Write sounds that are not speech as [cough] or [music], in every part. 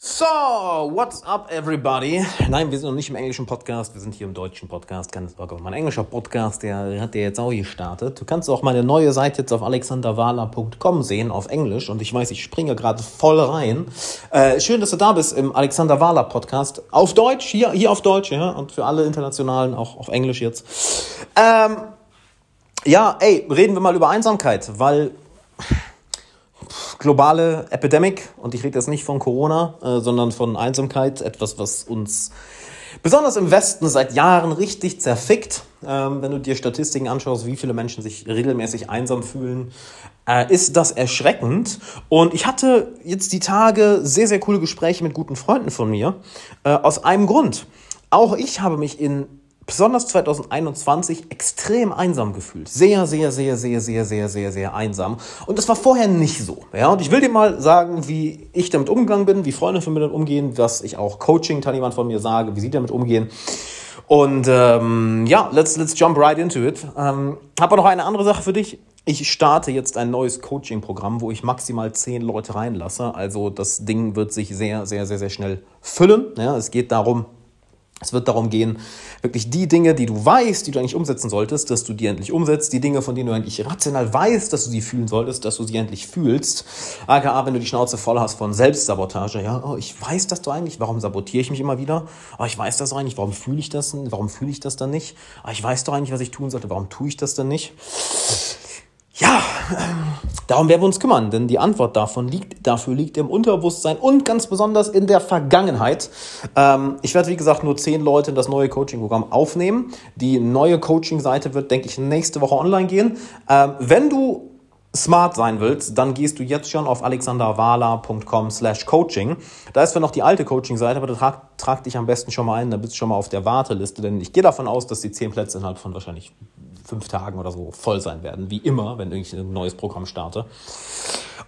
So, what's up everybody? Nein, wir sind noch nicht im englischen Podcast, wir sind hier im deutschen Podcast. Keine Sorge, mein englischer Podcast, der hat ja jetzt auch gestartet. Du kannst auch meine neue Seite jetzt auf alexanderwala.com sehen, auf Englisch. Und ich weiß, ich springe gerade voll rein. Äh, schön, dass du da bist im Alexander Wala Podcast. Auf Deutsch, hier, hier auf Deutsch, ja. Und für alle Internationalen auch auf Englisch jetzt. Ähm, ja, ey, reden wir mal über Einsamkeit, weil globale Epidemic und ich rede jetzt nicht von Corona, äh, sondern von Einsamkeit, etwas, was uns besonders im Westen seit Jahren richtig zerfickt. Ähm, wenn du dir Statistiken anschaust, wie viele Menschen sich regelmäßig einsam fühlen, äh, ist das erschreckend. Und ich hatte jetzt die Tage sehr, sehr coole Gespräche mit guten Freunden von mir. Äh, aus einem Grund. Auch ich habe mich in besonders 2021 extrem einsam gefühlt. Sehr, sehr, sehr, sehr, sehr, sehr, sehr, sehr einsam. Und das war vorher nicht so. Ja, und ich will dir mal sagen, wie ich damit umgegangen bin, wie Freunde von mir damit umgehen, was ich auch Coaching-Teilnehmern von mir sage, wie sie damit umgehen. Und ähm, ja, let's, let's jump right into it. Ähm, habe noch eine andere Sache für dich. Ich starte jetzt ein neues Coaching-Programm, wo ich maximal zehn Leute reinlasse. Also das Ding wird sich sehr, sehr, sehr, sehr schnell füllen. Ja, es geht darum, es wird darum gehen, wirklich die Dinge, die du weißt, die du eigentlich umsetzen solltest, dass du die endlich umsetzt. Die Dinge, von denen du eigentlich rational weißt, dass du sie fühlen solltest, dass du sie endlich fühlst. AKA, wenn du die Schnauze voll hast von Selbstsabotage. Ja, oh, ich weiß das doch eigentlich. Warum sabotiere ich mich immer wieder? Oh, ich weiß das eigentlich. Warum fühle ich das? Warum fühle ich das dann nicht? Oh, ich weiß doch eigentlich, was ich tun sollte. Warum tue ich das dann nicht? Ja, darum werden wir uns kümmern, denn die Antwort davon liegt, dafür liegt im Unterbewusstsein und ganz besonders in der Vergangenheit. Ähm, ich werde, wie gesagt, nur zehn Leute in das neue Coaching-Programm aufnehmen. Die neue Coaching-Seite wird, denke ich, nächste Woche online gehen. Ähm, wenn du smart sein willst, dann gehst du jetzt schon auf alexanderwala.com slash coaching. Da ist zwar noch die alte Coaching-Seite, aber da trag, trag dich am besten schon mal ein, da bist du schon mal auf der Warteliste, denn ich gehe davon aus, dass die zehn Plätze innerhalb von wahrscheinlich fünf Tagen oder so voll sein werden, wie immer, wenn ich ein neues Programm starte.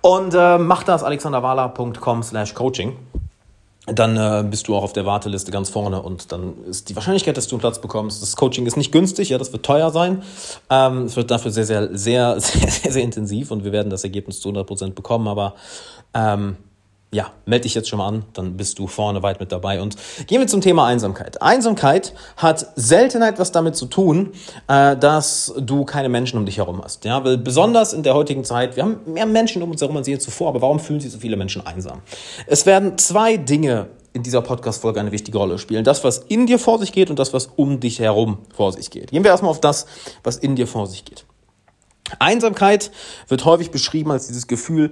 Und äh, mach das alexanderwala.com slash coaching. Dann äh, bist du auch auf der Warteliste ganz vorne und dann ist die Wahrscheinlichkeit, dass du einen Platz bekommst. Das Coaching ist nicht günstig, ja, das wird teuer sein. Ähm, es wird dafür sehr, sehr, sehr, [laughs] sehr, sehr, sehr intensiv und wir werden das Ergebnis zu 100% bekommen, aber ähm, ja, melde dich jetzt schon mal an, dann bist du vorne weit mit dabei. Und gehen wir zum Thema Einsamkeit. Einsamkeit hat selten etwas damit zu tun, äh, dass du keine Menschen um dich herum hast. Ja, weil besonders in der heutigen Zeit, wir haben mehr Menschen um uns herum als je zuvor, aber warum fühlen sich so viele Menschen einsam? Es werden zwei Dinge in dieser Podcast-Folge eine wichtige Rolle spielen. Das, was in dir vor sich geht und das, was um dich herum vor sich geht. Gehen wir erstmal auf das, was in dir vor sich geht. Einsamkeit wird häufig beschrieben als dieses Gefühl,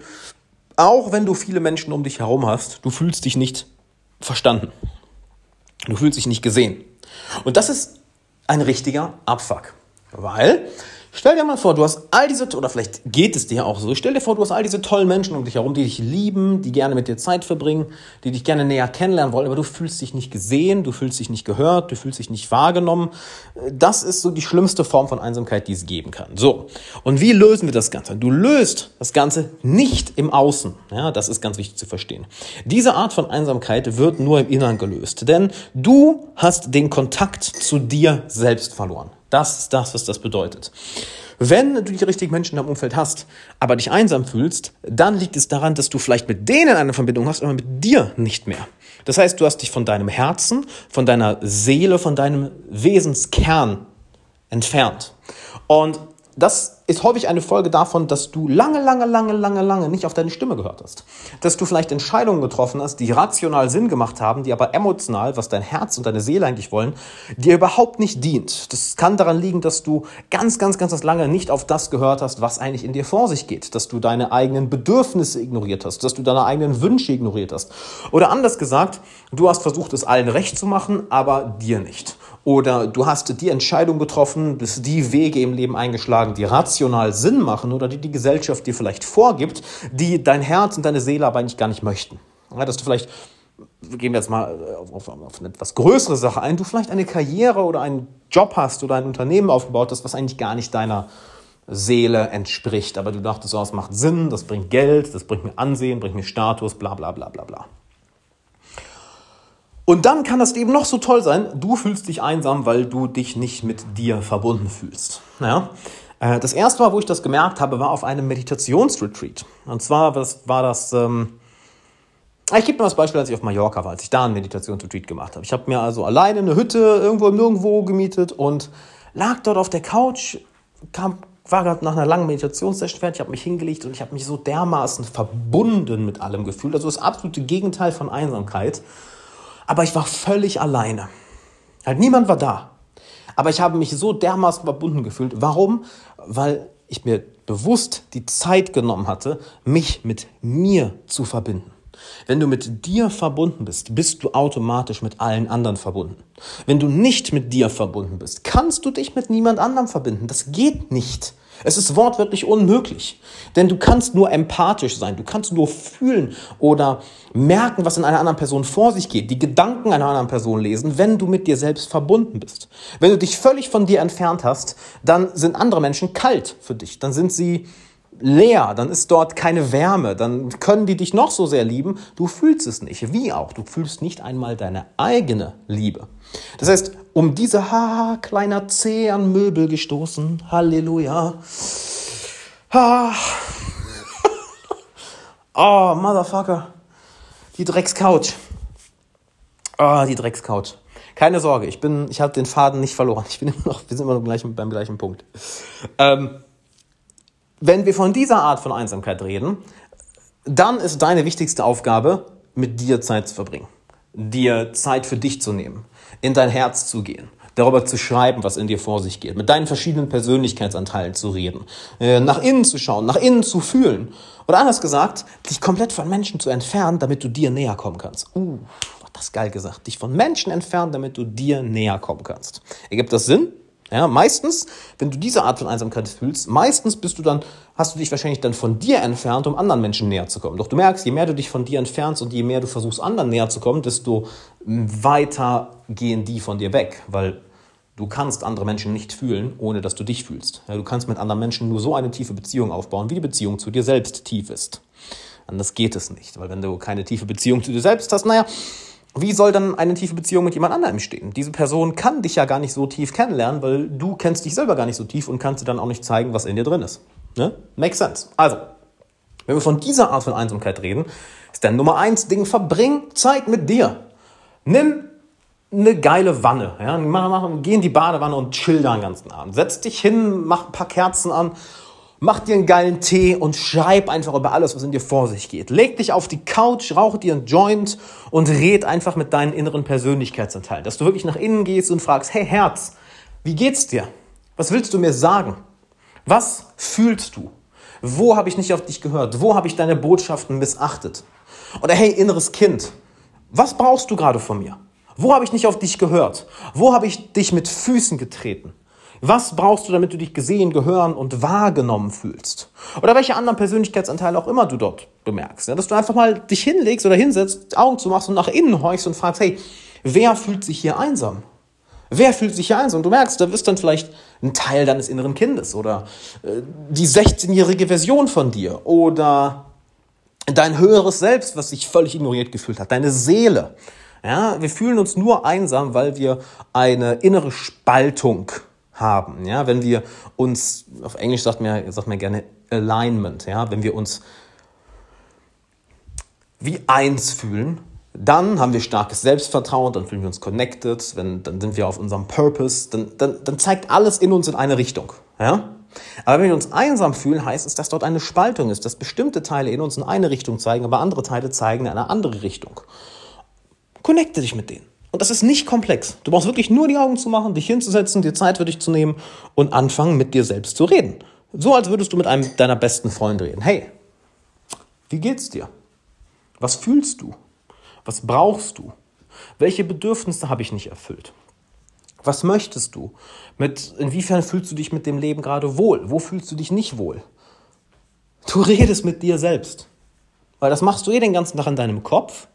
auch wenn du viele Menschen um dich herum hast, du fühlst dich nicht verstanden. Du fühlst dich nicht gesehen. Und das ist ein richtiger Abfuck. Weil Stell dir mal vor, du hast all diese, oder vielleicht geht es dir auch so, stell dir vor, du hast all diese tollen Menschen um dich herum, die dich lieben, die gerne mit dir Zeit verbringen, die dich gerne näher kennenlernen wollen, aber du fühlst dich nicht gesehen, du fühlst dich nicht gehört, du fühlst dich nicht wahrgenommen. Das ist so die schlimmste Form von Einsamkeit, die es geben kann. So. Und wie lösen wir das Ganze? Du löst das Ganze nicht im Außen. Ja, das ist ganz wichtig zu verstehen. Diese Art von Einsamkeit wird nur im Innern gelöst, denn du hast den Kontakt zu dir selbst verloren. Das ist das, was das bedeutet. Wenn du die richtigen Menschen im Umfeld hast, aber dich einsam fühlst, dann liegt es daran, dass du vielleicht mit denen eine Verbindung hast, aber mit dir nicht mehr. Das heißt, du hast dich von deinem Herzen, von deiner Seele, von deinem Wesenskern entfernt. Und das ist häufig eine Folge davon, dass du lange, lange, lange, lange, lange nicht auf deine Stimme gehört hast. Dass du vielleicht Entscheidungen getroffen hast, die rational Sinn gemacht haben, die aber emotional, was dein Herz und deine Seele eigentlich wollen, dir überhaupt nicht dient. Das kann daran liegen, dass du ganz, ganz, ganz lange nicht auf das gehört hast, was eigentlich in dir vor sich geht. Dass du deine eigenen Bedürfnisse ignoriert hast, dass du deine eigenen Wünsche ignoriert hast. Oder anders gesagt, du hast versucht, es allen recht zu machen, aber dir nicht. Oder du hast die Entscheidung getroffen, bist die Wege im Leben eingeschlagen, die rational Sinn machen oder die die Gesellschaft dir vielleicht vorgibt, die dein Herz und deine Seele aber eigentlich gar nicht möchten. Ja, dass du vielleicht, gehen wir jetzt mal auf, auf, auf eine etwas größere Sache ein, du vielleicht eine Karriere oder einen Job hast oder ein Unternehmen aufgebaut hast, was eigentlich gar nicht deiner Seele entspricht. Aber du dachtest, oh, das macht Sinn, das bringt Geld, das bringt mir Ansehen, bringt mir Status, bla bla bla bla bla. Und dann kann das eben noch so toll sein, du fühlst dich einsam, weil du dich nicht mit dir verbunden fühlst. Ja? Äh, das erste Mal, wo ich das gemerkt habe, war auf einem Meditationsretreat. Und zwar was war das, ähm, Ich gebe mal das Beispiel, als ich auf Mallorca war, als ich da einen Meditationsretreat gemacht habe. Ich habe mir also alleine eine Hütte irgendwo Nirgendwo gemietet und lag dort auf der Couch, kam, war gerade nach einer langen Meditationssession fertig, habe mich hingelegt und ich habe mich so dermaßen verbunden mit allem gefühlt. Also das absolute Gegenteil von Einsamkeit. Aber ich war völlig alleine. Halt niemand war da. Aber ich habe mich so dermaßen verbunden gefühlt. Warum? Weil ich mir bewusst die Zeit genommen hatte, mich mit mir zu verbinden. Wenn du mit dir verbunden bist, bist du automatisch mit allen anderen verbunden. Wenn du nicht mit dir verbunden bist, kannst du dich mit niemand anderem verbinden. Das geht nicht. Es ist wortwörtlich unmöglich. Denn du kannst nur empathisch sein, du kannst nur fühlen oder merken, was in einer anderen Person vor sich geht, die Gedanken einer anderen Person lesen, wenn du mit dir selbst verbunden bist. Wenn du dich völlig von dir entfernt hast, dann sind andere Menschen kalt für dich. Dann sind sie leer, dann ist dort keine Wärme, dann können die dich noch so sehr lieben, du fühlst es nicht. Wie auch, du fühlst nicht einmal deine eigene Liebe. Das heißt, um diese ha, kleiner Zeh an Möbel gestoßen, Halleluja. Ha. [laughs] oh, Motherfucker. Die Dreckscouch. Ah, oh, die Dreckscouch. Keine Sorge, ich bin, ich habe den Faden nicht verloren. Ich bin immer noch, wir sind immer noch gleich, beim gleichen Punkt. Ähm, wenn wir von dieser Art von Einsamkeit reden, dann ist deine wichtigste Aufgabe, mit dir Zeit zu verbringen, dir Zeit für dich zu nehmen, in dein Herz zu gehen, darüber zu schreiben, was in dir vor sich geht, mit deinen verschiedenen Persönlichkeitsanteilen zu reden, äh, nach innen zu schauen, nach innen zu fühlen. Oder anders gesagt, dich komplett von Menschen zu entfernen, damit du dir näher kommen kannst. Uh, das geil gesagt. Dich von Menschen entfernen, damit du dir näher kommen kannst. Ergibt das Sinn? Ja, meistens, wenn du diese Art von Einsamkeit fühlst, meistens bist du dann, hast du dich wahrscheinlich dann von dir entfernt, um anderen Menschen näher zu kommen. Doch du merkst, je mehr du dich von dir entfernst und je mehr du versuchst, anderen näher zu kommen, desto weiter gehen die von dir weg, weil du kannst andere Menschen nicht fühlen, ohne dass du dich fühlst. Ja, du kannst mit anderen Menschen nur so eine tiefe Beziehung aufbauen, wie die Beziehung zu dir selbst tief ist. Anders geht es nicht, weil wenn du keine tiefe Beziehung zu dir selbst hast, naja, wie soll dann eine tiefe Beziehung mit jemand anderem stehen? Diese Person kann dich ja gar nicht so tief kennenlernen, weil du kennst dich selber gar nicht so tief und kannst dir dann auch nicht zeigen, was in dir drin ist. Ne? Makes sense. Also, wenn wir von dieser Art von Einsamkeit reden, ist der Nummer eins Ding, verbring Zeit mit dir. Nimm eine geile Wanne. Ja? Mach, mach, geh in die Badewanne und chill da den ganzen Abend. Setz dich hin, mach ein paar Kerzen an Mach dir einen geilen Tee und schreib einfach über alles, was in dir vor sich geht. Leg dich auf die Couch, rauch dir einen Joint und red einfach mit deinen inneren Persönlichkeitsanteilen. Dass du wirklich nach innen gehst und fragst, hey Herz, wie geht's dir? Was willst du mir sagen? Was fühlst du? Wo habe ich nicht auf dich gehört? Wo habe ich deine Botschaften missachtet? Oder hey, inneres Kind, was brauchst du gerade von mir? Wo habe ich nicht auf dich gehört? Wo habe ich dich mit Füßen getreten? Was brauchst du, damit du dich gesehen, gehören und wahrgenommen fühlst? Oder welche anderen Persönlichkeitsanteile auch immer du dort bemerkst. Ja, dass du einfach mal dich hinlegst oder hinsetzt, Augen zumachst und nach innen horchst und fragst, hey, wer fühlt sich hier einsam? Wer fühlt sich hier einsam? Du merkst, da bist dann vielleicht ein Teil deines inneren Kindes oder äh, die 16-jährige Version von dir oder dein höheres Selbst, was sich völlig ignoriert gefühlt hat, deine Seele. Ja, wir fühlen uns nur einsam, weil wir eine innere Spaltung haben. Ja, wenn wir uns, auf Englisch sagt man, sagt man gerne Alignment, ja, wenn wir uns wie eins fühlen, dann haben wir starkes Selbstvertrauen, dann fühlen wir uns connected, wenn, dann sind wir auf unserem Purpose, dann, dann, dann zeigt alles in uns in eine Richtung. Ja? Aber wenn wir uns einsam fühlen, heißt es, dass dort eine Spaltung ist, dass bestimmte Teile in uns in eine Richtung zeigen, aber andere Teile zeigen in eine andere Richtung. Connecte dich mit denen. Und das ist nicht komplex. Du brauchst wirklich nur die Augen zu machen, dich hinzusetzen, dir Zeit für dich zu nehmen und anfangen, mit dir selbst zu reden. So als würdest du mit einem deiner besten Freunde reden. Hey, wie geht's dir? Was fühlst du? Was brauchst du? Welche Bedürfnisse habe ich nicht erfüllt? Was möchtest du? Mit, inwiefern fühlst du dich mit dem Leben gerade wohl? Wo fühlst du dich nicht wohl? Du redest mit dir selbst. Weil das machst du eh den ganzen Tag in deinem Kopf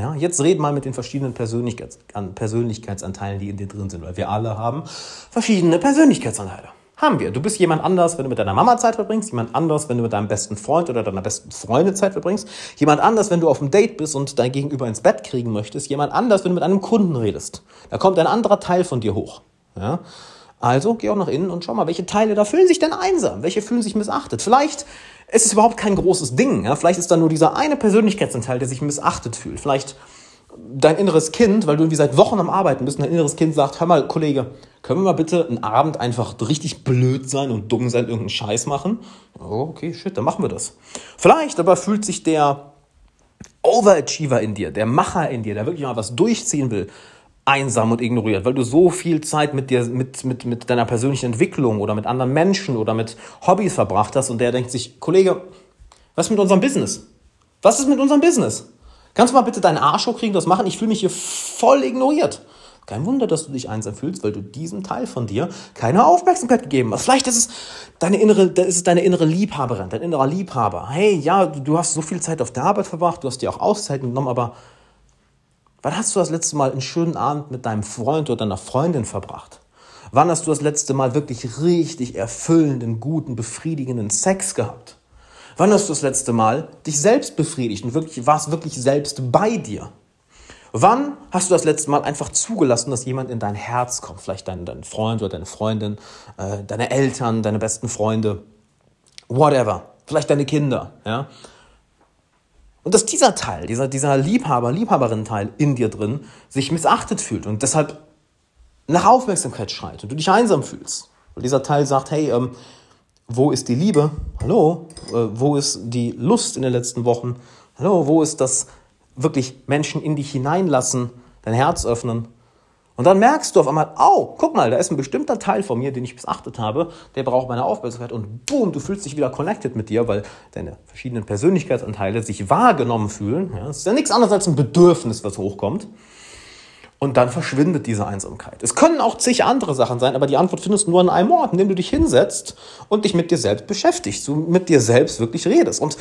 ja, jetzt red mal mit den verschiedenen Persönlichkeits Persönlichkeitsanteilen, die in dir drin sind, weil wir alle haben verschiedene Persönlichkeitsanteile. Haben wir. Du bist jemand anders, wenn du mit deiner Mama Zeit verbringst, jemand anders, wenn du mit deinem besten Freund oder deiner besten Freundin Zeit verbringst, jemand anders, wenn du auf einem Date bist und dein Gegenüber ins Bett kriegen möchtest, jemand anders, wenn du mit einem Kunden redest. Da kommt ein anderer Teil von dir hoch. Ja? Also geh auch nach innen und schau mal, welche Teile da fühlen sich denn einsam, welche fühlen sich missachtet. Vielleicht es ist überhaupt kein großes Ding. Ja? Vielleicht ist da nur dieser eine Persönlichkeitsanteil, der sich missachtet fühlt. Vielleicht dein inneres Kind, weil du irgendwie seit Wochen am Arbeiten bist, und dein inneres Kind sagt, hör mal, Kollege, können wir mal bitte einen Abend einfach richtig blöd sein und dumm sein, irgendeinen Scheiß machen? Oh, okay, shit, dann machen wir das. Vielleicht aber fühlt sich der Overachiever in dir, der Macher in dir, der wirklich mal was durchziehen will, einsam und ignoriert, weil du so viel Zeit mit dir, mit, mit, mit deiner persönlichen Entwicklung oder mit anderen Menschen oder mit Hobbys verbracht hast und der denkt sich, Kollege, was ist mit unserem Business? Was ist mit unserem Business? Kannst du mal bitte deinen Arsch hochkriegen, das machen? Ich fühle mich hier voll ignoriert. Kein Wunder, dass du dich einsam fühlst, weil du diesem Teil von dir keine Aufmerksamkeit gegeben hast. Vielleicht ist es deine innere, ist es deine innere Liebhaberin, dein innerer Liebhaber. Hey, ja, du hast so viel Zeit auf der Arbeit verbracht, du hast dir auch Auszeiten genommen, aber wann hast du das letzte Mal einen schönen Abend mit deinem Freund oder deiner Freundin verbracht? Wann hast du das letzte Mal wirklich richtig erfüllenden, guten, befriedigenden Sex gehabt? Wann hast du das letzte Mal dich selbst befriedigt und wirklich, warst wirklich selbst bei dir? Wann hast du das letzte Mal einfach zugelassen, dass jemand in dein Herz kommt? Vielleicht dein, dein Freund oder deine Freundin, äh, deine Eltern, deine besten Freunde, whatever. Vielleicht deine Kinder, ja? Und dass dieser Teil, dieser, dieser Liebhaber, Liebhaberin-Teil in dir drin sich missachtet fühlt und deshalb nach Aufmerksamkeit schreit und du dich einsam fühlst. Und dieser Teil sagt, hey, ähm, wo ist die Liebe? Hallo? Äh, wo ist die Lust in den letzten Wochen? Hallo? Wo ist das wirklich Menschen in dich hineinlassen, dein Herz öffnen? Und dann merkst du auf einmal, oh, guck mal, da ist ein bestimmter Teil von mir, den ich missachtet habe, der braucht meine Aufmerksamkeit und boom, du fühlst dich wieder connected mit dir, weil deine verschiedenen Persönlichkeitsanteile sich wahrgenommen fühlen. Ja, das ist ja nichts anderes als ein Bedürfnis, was hochkommt. Und dann verschwindet diese Einsamkeit. Es können auch zig andere Sachen sein, aber die Antwort findest du nur an einem Ort, indem du dich hinsetzt und dich mit dir selbst beschäftigst, du mit dir selbst wirklich redest. Und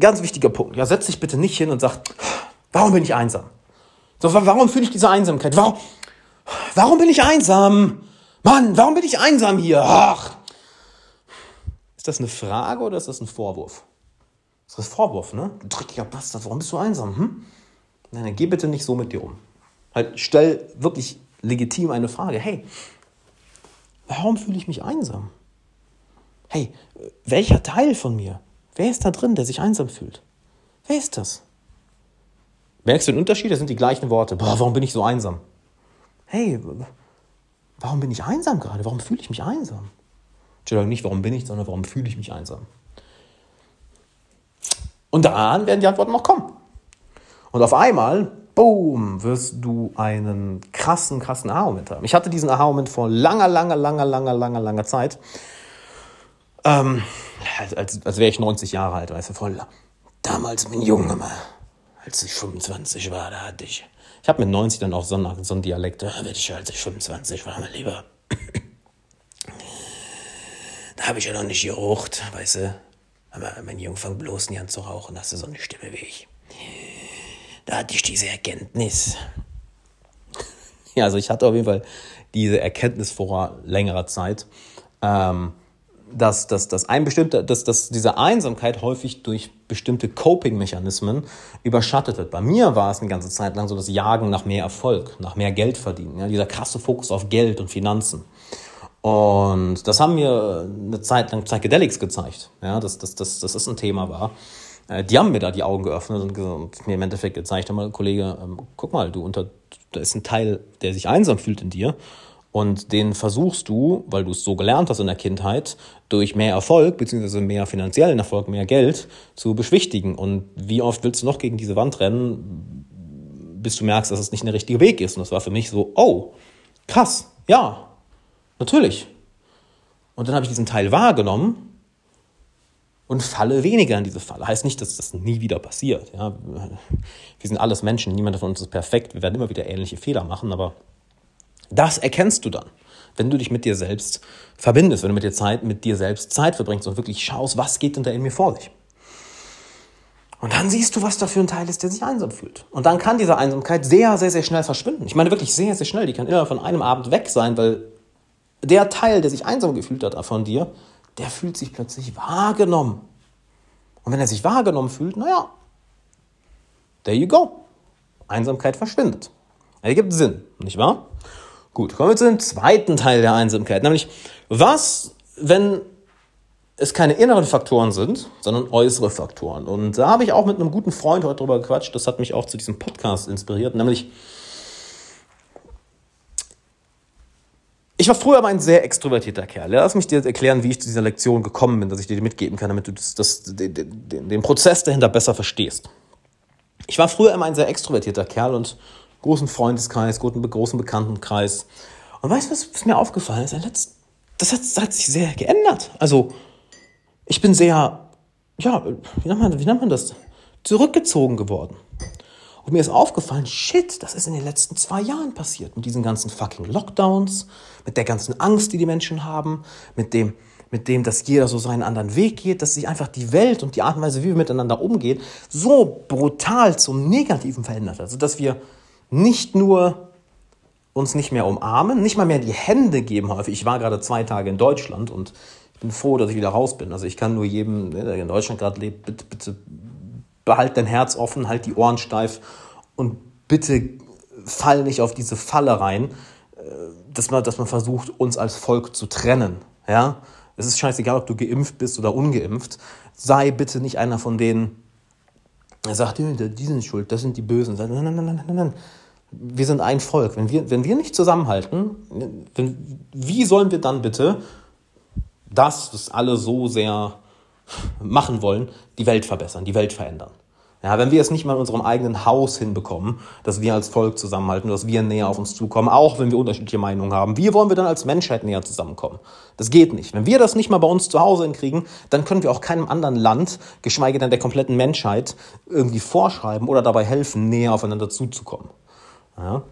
ganz wichtiger Punkt, ja, setz dich bitte nicht hin und sag, warum bin ich einsam? So, warum fühle ich diese Einsamkeit? Warum, warum bin ich einsam? Mann, warum bin ich einsam hier? Ach. Ist das eine Frage oder ist das ein Vorwurf? Das ist ein Vorwurf, ne? Du dreckiger Bastard, warum bist du einsam? Hm? Nein, dann geh bitte nicht so mit dir um. Halt, stell wirklich legitim eine Frage. Hey, warum fühle ich mich einsam? Hey, welcher Teil von mir? Wer ist da drin, der sich einsam fühlt? Wer ist das? Merkst du den Unterschied? Das sind die gleichen Worte. Boah, warum bin ich so einsam? Hey, warum bin ich einsam gerade? Warum fühle ich mich einsam? Entschuldigung, nicht warum bin ich, sondern warum fühle ich mich einsam? Und dann werden die Antworten noch kommen. Und auf einmal boom, wirst du einen krassen, krassen Aha-Moment haben. Ich hatte diesen Aha-Moment vor langer, langer, langer, langer, langer, langer Zeit. Ähm, als, als wäre ich 90 Jahre alt, weißt du, voll. Damals mein Junge mal, als ich 25 war, da hatte ich. Ich habe mit 90 dann auch so einen, so einen Dialekt, da werde ich, als ich 25 war, mein Lieber. Da habe ich ja noch nicht gerucht, weißt du. Aber mein Junge fängt bloß nie an zu rauchen, hast du so eine Stimme wie ich da hatte ich diese Erkenntnis. Ja, also ich hatte auf jeden Fall diese Erkenntnis vor längerer Zeit, ähm, dass, dass, dass, ein bestimmter, dass, dass diese Einsamkeit häufig durch bestimmte Coping-Mechanismen überschattet wird. Bei mir war es eine ganze Zeit lang so das Jagen nach mehr Erfolg, nach mehr Geld verdienen. Ja, dieser krasse Fokus auf Geld und Finanzen. Und das haben mir eine Zeit lang Psychedelics gezeigt, ja, dass, dass, dass das ein Thema war. Äh, die haben mir da die Augen geöffnet und, und mir im Endeffekt gezeigt, mal, Kollege, ähm, guck mal, du unter, da ist ein Teil, der sich einsam fühlt in dir. Und den versuchst du, weil du es so gelernt hast in der Kindheit, durch mehr Erfolg, beziehungsweise mehr finanziellen Erfolg, mehr Geld zu beschwichtigen. Und wie oft willst du noch gegen diese Wand rennen, bis du merkst, dass es nicht der richtige Weg ist? Und das war für mich so, oh, krass, ja, natürlich. Und dann habe ich diesen Teil wahrgenommen und falle weniger in diese Falle. Heißt nicht, dass das nie wieder passiert. Ja? Wir sind alles Menschen, niemand von uns ist perfekt. Wir werden immer wieder ähnliche Fehler machen, aber das erkennst du dann, wenn du dich mit dir selbst verbindest, wenn du mit dir Zeit, mit dir selbst Zeit verbringst und wirklich schaust, was geht denn da in mir vor sich. Und dann siehst du, was da für ein Teil ist, der sich einsam fühlt. Und dann kann diese Einsamkeit sehr, sehr, sehr schnell verschwinden. Ich meine wirklich sehr, sehr schnell. Die kann innerhalb von einem Abend weg sein, weil der Teil, der sich einsam gefühlt hat von dir, der fühlt sich plötzlich wahrgenommen. Und wenn er sich wahrgenommen fühlt, naja, there you go. Einsamkeit verschwindet. Ergibt Sinn, nicht wahr? Gut, kommen wir zu dem zweiten Teil der Einsamkeit, nämlich was, wenn es keine inneren Faktoren sind, sondern äußere Faktoren. Und da habe ich auch mit einem guten Freund heute drüber gequatscht. Das hat mich auch zu diesem Podcast inspiriert, nämlich Ich war früher aber ein sehr extrovertierter Kerl. Lass mich dir erklären, wie ich zu dieser Lektion gekommen bin, dass ich dir die mitgeben kann, damit du das, das, den, den, den Prozess dahinter besser verstehst. Ich war früher immer ein sehr extrovertierter Kerl und großen Freundeskreis, großen, Bekanntenkreis. Und weißt du, was, was mir aufgefallen ist? Das hat, das hat sich sehr geändert. Also, ich bin sehr, ja, wie nennt man, wie nennt man das? Zurückgezogen geworden. Und mir ist aufgefallen, shit, das ist in den letzten zwei Jahren passiert. Mit diesen ganzen fucking Lockdowns, mit der ganzen Angst, die die Menschen haben, mit dem, mit dem, dass jeder so seinen anderen Weg geht, dass sich einfach die Welt und die Art und Weise, wie wir miteinander umgehen, so brutal zum Negativen verändert hat. Also, dass wir nicht nur uns nicht mehr umarmen, nicht mal mehr die Hände geben häufig. Ich war gerade zwei Tage in Deutschland und ich bin froh, dass ich wieder raus bin. Also ich kann nur jedem, der in Deutschland gerade lebt, bitte, bitte behalt dein Herz offen, halt die Ohren steif und bitte fall nicht auf diese Falle rein, äh, dass man, dass man versucht, uns als Volk zu trennen. Ja? Es ist scheißegal, ob du geimpft bist oder ungeimpft. Sei bitte nicht einer von denen, der sagt, die sind schuld, das sind die Bösen. Nein, nein, nein, nein, nein. Wir sind ein Volk. Wenn wir, wenn wir nicht zusammenhalten, wenn, wie sollen wir dann bitte das, was alle so sehr machen wollen, die Welt verbessern, die Welt verändern. Ja, wenn wir es nicht mal in unserem eigenen Haus hinbekommen, dass wir als Volk zusammenhalten, dass wir näher auf uns zukommen, auch wenn wir unterschiedliche Meinungen haben, wie wollen wir dann als Menschheit näher zusammenkommen? Das geht nicht. Wenn wir das nicht mal bei uns zu Hause hinkriegen, dann können wir auch keinem anderen Land, geschweige denn der kompletten Menschheit, irgendwie vorschreiben oder dabei helfen, näher aufeinander zuzukommen. Ja?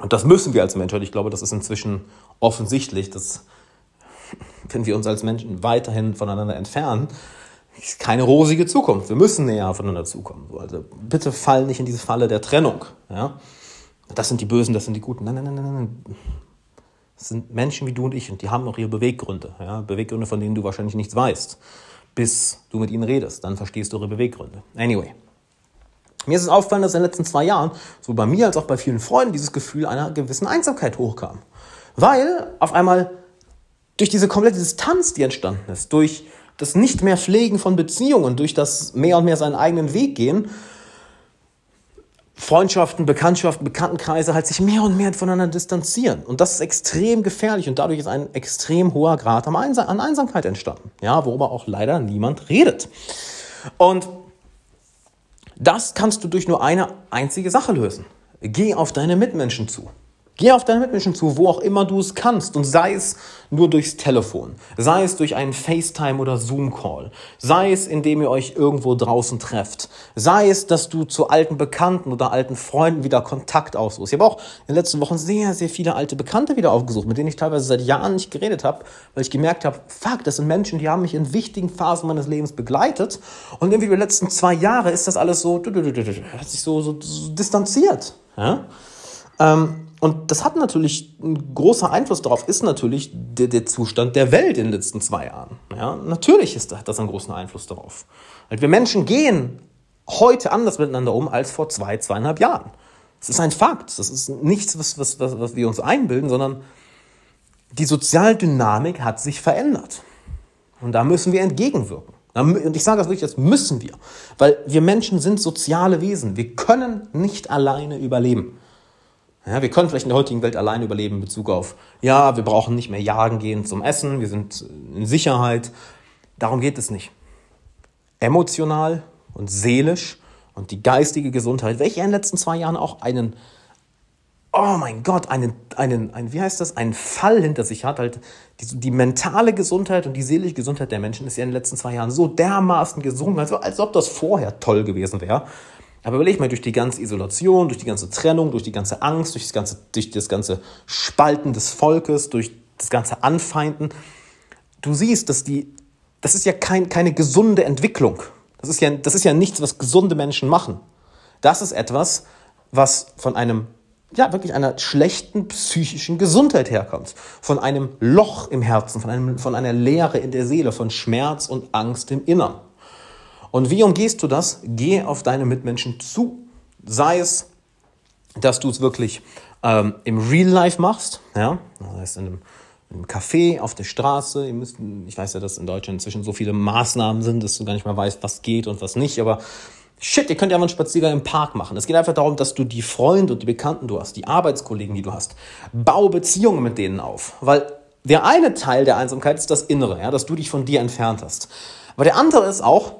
Und das müssen wir als Menschheit. Ich glaube, das ist inzwischen offensichtlich, dass [laughs] wenn wir uns als Menschen weiterhin voneinander entfernen, ist keine rosige Zukunft. Wir müssen näher aufeinander zukommen. Also bitte fall nicht in diese Falle der Trennung. Ja? Das sind die Bösen, das sind die Guten. Nein, nein, nein, nein, nein. Das sind Menschen wie du und ich und die haben auch ihre Beweggründe. Ja? Beweggründe, von denen du wahrscheinlich nichts weißt, bis du mit ihnen redest. Dann verstehst du ihre Beweggründe. Anyway. Mir ist es aufgefallen, dass in den letzten zwei Jahren, so bei mir als auch bei vielen Freunden, dieses Gefühl einer gewissen Einsamkeit hochkam. Weil auf einmal durch diese komplette Distanz, die entstanden ist, durch das nicht mehr Pflegen von Beziehungen, durch das mehr und mehr seinen eigenen Weg gehen, Freundschaften, Bekanntschaften, Bekanntenkreise halt sich mehr und mehr voneinander distanzieren. Und das ist extrem gefährlich und dadurch ist ein extrem hoher Grad an Einsamkeit entstanden. Ja, worüber auch leider niemand redet. Und das kannst du durch nur eine einzige Sache lösen. Geh auf deine Mitmenschen zu. Geh auf deine Mitmenschen zu, wo auch immer du es kannst und sei es nur durchs Telefon, sei es durch einen FaceTime oder Zoom-Call, sei es, indem ihr euch irgendwo draußen trefft, sei es, dass du zu alten Bekannten oder alten Freunden wieder Kontakt aufsuchst. Ich habe auch in den letzten Wochen sehr, sehr viele alte Bekannte wieder aufgesucht, mit denen ich teilweise seit Jahren nicht geredet habe, weil ich gemerkt habe, fuck, das sind Menschen, die haben mich in wichtigen Phasen meines Lebens begleitet und irgendwie über die letzten zwei Jahre ist das alles so, hat sich so, so, so distanziert. Ja? Ähm, und das hat natürlich, ein großer Einfluss darauf ist natürlich der, der Zustand der Welt in den letzten zwei Jahren. Ja, natürlich ist, hat das einen großen Einfluss darauf. Weil wir Menschen gehen heute anders miteinander um als vor zwei, zweieinhalb Jahren. Das ist ein Fakt. Das ist nichts, was, was, was, was wir uns einbilden, sondern die Sozialdynamik hat sich verändert. Und da müssen wir entgegenwirken. Und ich sage das wirklich, das müssen wir. Weil wir Menschen sind soziale Wesen. Wir können nicht alleine überleben. Ja, wir können vielleicht in der heutigen Welt allein überleben in Bezug auf, ja, wir brauchen nicht mehr jagen gehen zum Essen, wir sind in Sicherheit. Darum geht es nicht. Emotional und seelisch und die geistige Gesundheit, welche in den letzten zwei Jahren auch einen, oh mein Gott, einen, einen, einen wie heißt das, einen Fall hinter sich hat, halt die, die mentale Gesundheit und die seelische Gesundheit der Menschen ist ja in den letzten zwei Jahren so dermaßen gesunken, als, als ob das vorher toll gewesen wäre. Aber überleg mal, durch die ganze Isolation, durch die ganze Trennung, durch die ganze Angst, durch das ganze, durch das ganze Spalten des Volkes, durch das ganze Anfeinden, du siehst, dass die, das ist ja kein, keine gesunde Entwicklung. Das ist, ja, das ist ja nichts, was gesunde Menschen machen. Das ist etwas, was von einem, ja, wirklich einer schlechten psychischen Gesundheit herkommt. Von einem Loch im Herzen, von, einem, von einer Leere in der Seele, von Schmerz und Angst im Innern. Und wie umgehst du das? Geh auf deine Mitmenschen zu. Sei es, dass du es wirklich ähm, im Real Life machst, ja, das heißt in einem, im Café, auf der Straße. Ihr müsst, ich weiß ja, dass in Deutschland inzwischen so viele Maßnahmen sind, dass du gar nicht mehr weißt, was geht und was nicht, aber Shit, ihr könnt ja mal einen Spaziergang im Park machen. Es geht einfach darum, dass du die Freunde und die Bekannten du hast, die Arbeitskollegen, die du hast, bau Beziehungen mit denen auf. Weil der eine Teil der Einsamkeit ist das Innere, ja, dass du dich von dir entfernt hast. Aber der andere ist auch,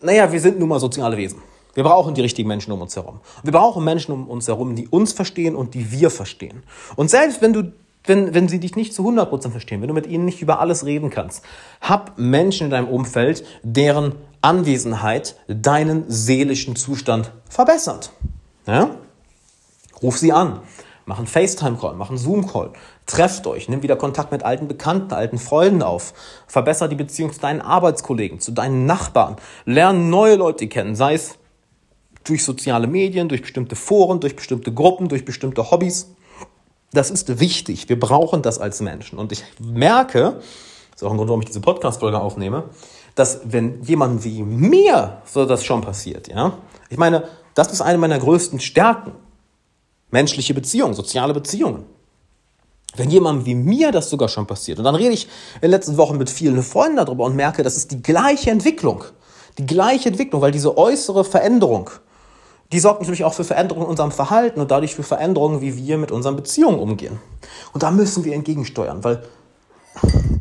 naja, wir sind nun mal soziale Wesen. Wir brauchen die richtigen Menschen um uns herum. Wir brauchen Menschen um uns herum, die uns verstehen und die wir verstehen. Und selbst wenn du wenn, wenn sie dich nicht zu 100% verstehen, wenn du mit ihnen nicht über alles reden kannst, hab Menschen in deinem Umfeld, deren Anwesenheit deinen seelischen Zustand verbessert. Ja? Ruf sie an, mach einen FaceTime-Call, mach einen Zoom-Call, trefft euch, nimm wieder Kontakt mit alten Bekannten, alten Freunden auf, verbessere die Beziehung zu deinen Arbeitskollegen, zu deinen Nachbarn, lerne neue Leute kennen, sei es durch soziale Medien, durch bestimmte Foren, durch bestimmte Gruppen, durch bestimmte Hobbys. Das ist wichtig. Wir brauchen das als Menschen. Und ich merke, das ist auch ein Grund, warum ich diese Podcast-Folge aufnehme, dass wenn jemand wie mir so das schon passiert, ja, ich meine, das ist eine meiner größten Stärken. Menschliche Beziehungen, soziale Beziehungen. Wenn jemand wie mir das sogar schon passiert, und dann rede ich in den letzten Wochen mit vielen Freunden darüber und merke, das ist die gleiche Entwicklung. Die gleiche Entwicklung, weil diese äußere Veränderung, die sorgt natürlich auch für Veränderungen in unserem Verhalten und dadurch für Veränderungen, wie wir mit unseren Beziehungen umgehen. Und da müssen wir entgegensteuern, weil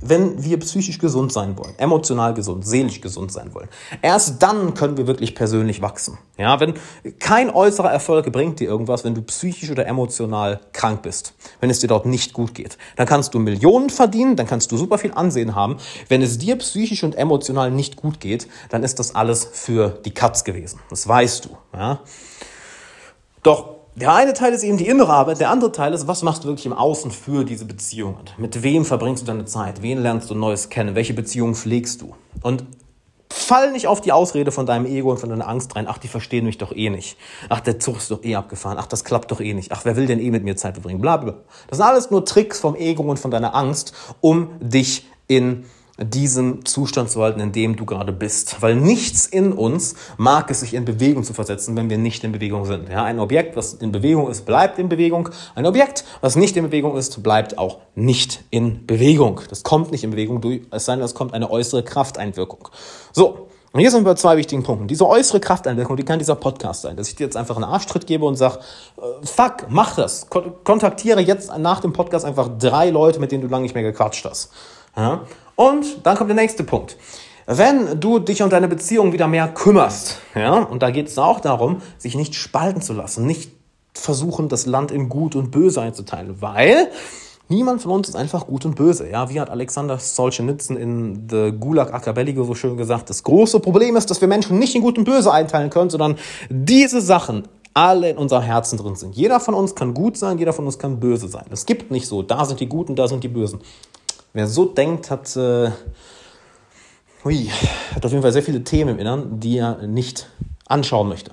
wenn wir psychisch gesund sein wollen, emotional gesund, seelisch gesund sein wollen, erst dann können wir wirklich persönlich wachsen. Ja, wenn kein äußerer Erfolg bringt dir irgendwas, wenn du psychisch oder emotional krank bist, wenn es dir dort nicht gut geht, dann kannst du Millionen verdienen, dann kannst du super viel Ansehen haben. Wenn es dir psychisch und emotional nicht gut geht, dann ist das alles für die Katz gewesen. Das weißt du. Ja? Doch der eine Teil ist eben die innere Arbeit, der andere Teil ist, was machst du wirklich im Außen für diese Beziehungen? Mit wem verbringst du deine Zeit? Wen lernst du Neues kennen? Welche Beziehungen pflegst du? Und fall nicht auf die Ausrede von deinem Ego und von deiner Angst rein. Ach, die verstehen mich doch eh nicht. Ach, der Zug ist doch eh abgefahren. Ach, das klappt doch eh nicht. Ach, wer will denn eh mit mir Zeit verbringen? Blablabla. Das sind alles nur Tricks vom Ego und von deiner Angst, um dich in diesem Zustand zu halten, in dem du gerade bist. Weil nichts in uns mag es sich in Bewegung zu versetzen, wenn wir nicht in Bewegung sind. Ja, ein Objekt, was in Bewegung ist, bleibt in Bewegung. Ein Objekt, was nicht in Bewegung ist, bleibt auch nicht in Bewegung. Das kommt nicht in Bewegung, es sei denn, es kommt eine äußere Krafteinwirkung. So. Und hier sind wir bei zwei wichtigen Punkten. Diese äußere Krafteinwirkung, die kann dieser Podcast sein, dass ich dir jetzt einfach einen Arschtritt gebe und sag, äh, fuck, mach das. Kontaktiere jetzt nach dem Podcast einfach drei Leute, mit denen du lange nicht mehr gequatscht hast. Ja? Und dann kommt der nächste Punkt. Wenn du dich um deine Beziehung wieder mehr kümmerst, ja, und da geht es auch darum, sich nicht spalten zu lassen, nicht versuchen, das Land in Gut und Böse einzuteilen, weil niemand von uns ist einfach gut und böse. Ja, wie hat Alexander Solzhenitsyn in The Gulag Akabeligo so schön gesagt, das große Problem ist, dass wir Menschen nicht in Gut und Böse einteilen können, sondern diese Sachen alle in unserem Herzen drin sind. Jeder von uns kann gut sein, jeder von uns kann böse sein. Es gibt nicht so, da sind die Guten, da sind die Bösen. Wer so denkt, hat, äh, hui, hat auf jeden Fall sehr viele Themen im Innern, die er nicht anschauen möchte.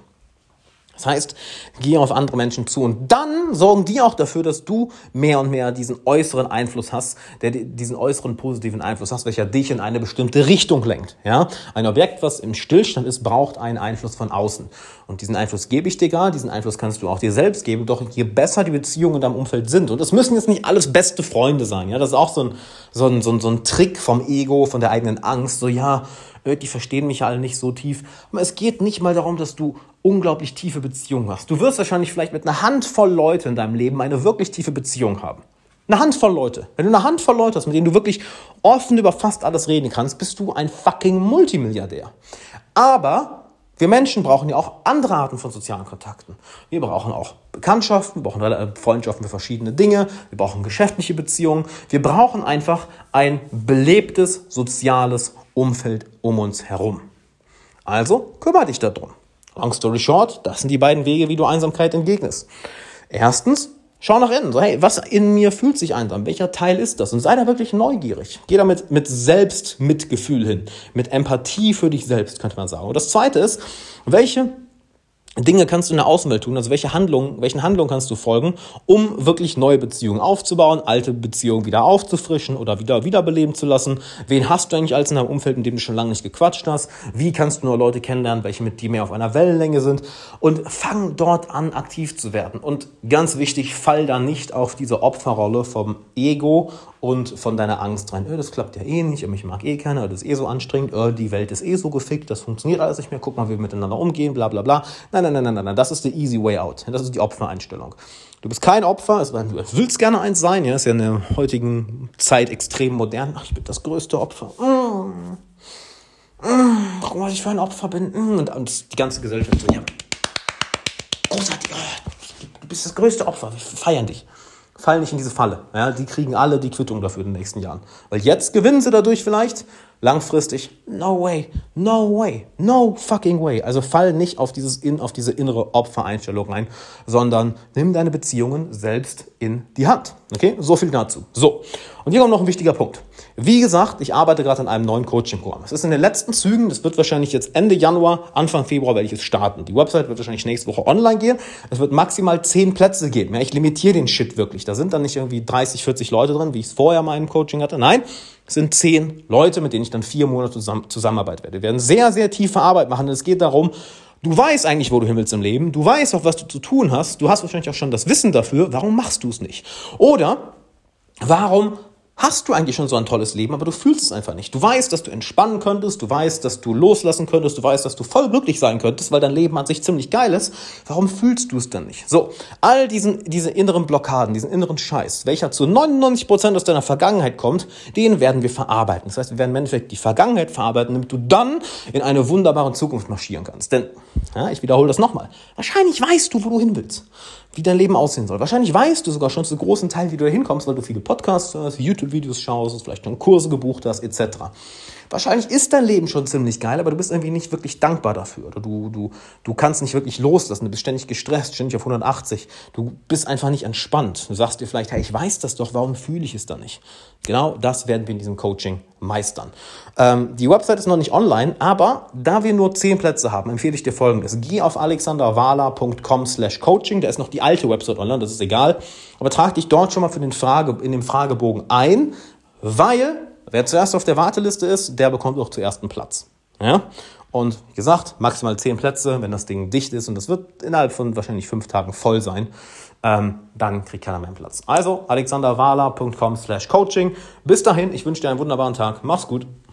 Das heißt, geh auf andere Menschen zu und dann sorgen die auch dafür, dass du mehr und mehr diesen äußeren Einfluss hast, der diesen äußeren positiven Einfluss hast, welcher dich in eine bestimmte Richtung lenkt. Ja, ein Objekt, was im Stillstand ist, braucht einen Einfluss von außen. Und diesen Einfluss gebe ich dir gar, diesen Einfluss kannst du auch dir selbst geben. Doch je besser die Beziehungen in deinem Umfeld sind, und es müssen jetzt nicht alles beste Freunde sein. Ja, das ist auch so ein, so ein, so ein, so ein Trick vom Ego, von der eigenen Angst. So ja, die verstehen mich alle nicht so tief. Aber es geht nicht mal darum, dass du unglaublich tiefe Beziehungen hast. Du wirst wahrscheinlich vielleicht mit einer Handvoll Leute in deinem Leben eine wirklich tiefe Beziehung haben. Eine Handvoll Leute. Wenn du eine Handvoll Leute hast, mit denen du wirklich offen über fast alles reden kannst, bist du ein fucking Multimilliardär. Aber wir Menschen brauchen ja auch andere Arten von sozialen Kontakten. Wir brauchen auch Bekanntschaften, wir brauchen äh, Freundschaften für verschiedene Dinge, wir brauchen geschäftliche Beziehungen. Wir brauchen einfach ein belebtes soziales Umfeld um uns herum. Also kümmere dich darum. Long story short, das sind die beiden Wege, wie du Einsamkeit entgegnest. Erstens, schau nach innen. So, hey, was in mir fühlt sich einsam? Welcher Teil ist das? Und sei da wirklich neugierig. Geh damit mit Selbstmitgefühl hin. Mit Empathie für dich selbst, könnte man sagen. Und das zweite ist, welche Dinge kannst du in der Außenwelt tun, also welche Handlungen, welchen Handlungen kannst du folgen, um wirklich neue Beziehungen aufzubauen, alte Beziehungen wieder aufzufrischen oder wieder wiederbeleben zu lassen? Wen hast du eigentlich als in deinem Umfeld, in dem du schon lange nicht gequatscht hast? Wie kannst du nur Leute kennenlernen, welche mit dir mehr auf einer Wellenlänge sind? Und fang dort an, aktiv zu werden. Und ganz wichtig, fall da nicht auf diese Opferrolle vom Ego und von deiner Angst rein, oh, das klappt ja eh nicht, mich mag eh keiner, das ist eh so anstrengend, oh, die Welt ist eh so gefickt, das funktioniert alles nicht mehr, guck mal, wie wir miteinander umgehen, bla bla bla. Nein, nein, nein, nein, nein, das ist the easy way out. Das ist die Opfereinstellung. Du bist kein Opfer, du willst gerne eins sein, ja, ist ja in der heutigen Zeit extrem modern. Ach, ich bin das größte Opfer. Mm. Mm. Warum ich für ein Opfer bin? Mm. Und, und die ganze Gesellschaft so, ja, großartig, oh, du bist das größte Opfer, wir feiern dich fallen nicht in diese Falle. Ja, die kriegen alle die Quittung dafür in den nächsten Jahren. Weil jetzt gewinnen sie dadurch vielleicht, langfristig, no way, no way, no fucking way. Also fall nicht auf, dieses, in, auf diese innere Opfereinstellung rein, sondern nimm deine Beziehungen selbst in die Hand. Okay, so viel dazu. So, und hier kommt noch ein wichtiger Punkt. Wie gesagt, ich arbeite gerade an einem neuen Coaching-Programm. Es ist in den letzten Zügen, das wird wahrscheinlich jetzt Ende Januar, Anfang Februar werde ich es starten. Die Website wird wahrscheinlich nächste Woche online gehen. Es wird maximal zehn Plätze geben. Ja, ich limitiere den Shit wirklich. Da sind dann nicht irgendwie 30, 40 Leute drin, wie ich es vorher mal im Coaching hatte. Nein, es sind zehn Leute, mit denen ich dann vier Monate zusammen, zusammenarbeiten werde. Wir werden sehr, sehr tiefe Arbeit machen. Es geht darum, Du weißt eigentlich, wo du hin willst im Leben. Du weißt auch, was du zu tun hast. Du hast wahrscheinlich auch schon das Wissen dafür. Warum machst du es nicht? Oder warum hast du eigentlich schon so ein tolles Leben, aber du fühlst es einfach nicht. Du weißt, dass du entspannen könntest, du weißt, dass du loslassen könntest, du weißt, dass du voll glücklich sein könntest, weil dein Leben an sich ziemlich geil ist. Warum fühlst du es denn nicht? So, all diesen, diese inneren Blockaden, diesen inneren Scheiß, welcher zu 99 Prozent aus deiner Vergangenheit kommt, den werden wir verarbeiten. Das heißt, wir werden im Endeffekt die Vergangenheit verarbeiten, damit du dann in eine wunderbare Zukunft marschieren kannst. Denn, ja, ich wiederhole das nochmal, wahrscheinlich weißt du, wo du hin willst wie dein Leben aussehen soll. Wahrscheinlich weißt du sogar schon zu großen Teil, wie du da hinkommst, weil du viele Podcasts hörst, YouTube-Videos schaust, vielleicht schon Kurse gebucht hast, etc. Wahrscheinlich ist dein Leben schon ziemlich geil, aber du bist irgendwie nicht wirklich dankbar dafür. Oder du, du, du kannst nicht wirklich loslassen. Du bist ständig gestresst, ständig auf 180. Du bist einfach nicht entspannt. Du sagst dir vielleicht, hey, ich weiß das doch, warum fühle ich es dann nicht? Genau das werden wir in diesem Coaching meistern. Ähm, die Website ist noch nicht online, aber da wir nur 10 Plätze haben, empfehle ich dir folgendes. Geh auf alexanderwala.com slash coaching. Da ist noch die alte Website online, das ist egal. Aber trag dich dort schon mal für den Frage, in dem Fragebogen ein, weil Wer zuerst auf der Warteliste ist, der bekommt auch zuerst einen Platz. Ja? Und wie gesagt, maximal zehn Plätze, wenn das Ding dicht ist und das wird innerhalb von wahrscheinlich fünf Tagen voll sein, ähm, dann kriegt keiner mehr einen Platz. Also alexanderwala.com slash coaching. Bis dahin, ich wünsche dir einen wunderbaren Tag. Mach's gut.